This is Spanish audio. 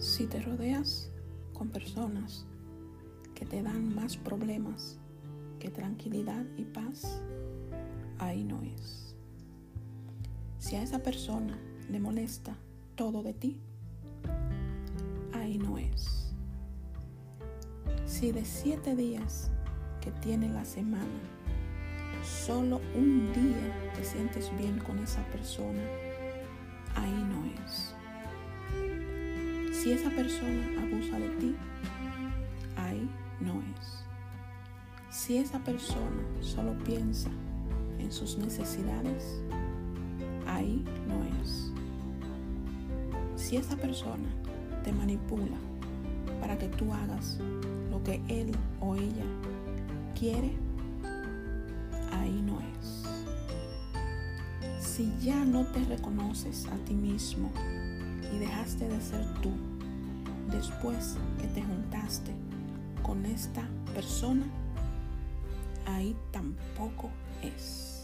Si te rodeas con personas que te dan más problemas que tranquilidad y paz, ahí no es. Si a esa persona le molesta todo de ti, ahí no es. Si de siete días que tiene la semana, solo un día te sientes bien con esa persona, Si esa persona abusa de ti, ahí no es. Si esa persona solo piensa en sus necesidades, ahí no es. Si esa persona te manipula para que tú hagas lo que él o ella quiere, ahí no es. Si ya no te reconoces a ti mismo y dejaste de ser tú después que te juntaste con esta persona, ahí tampoco es.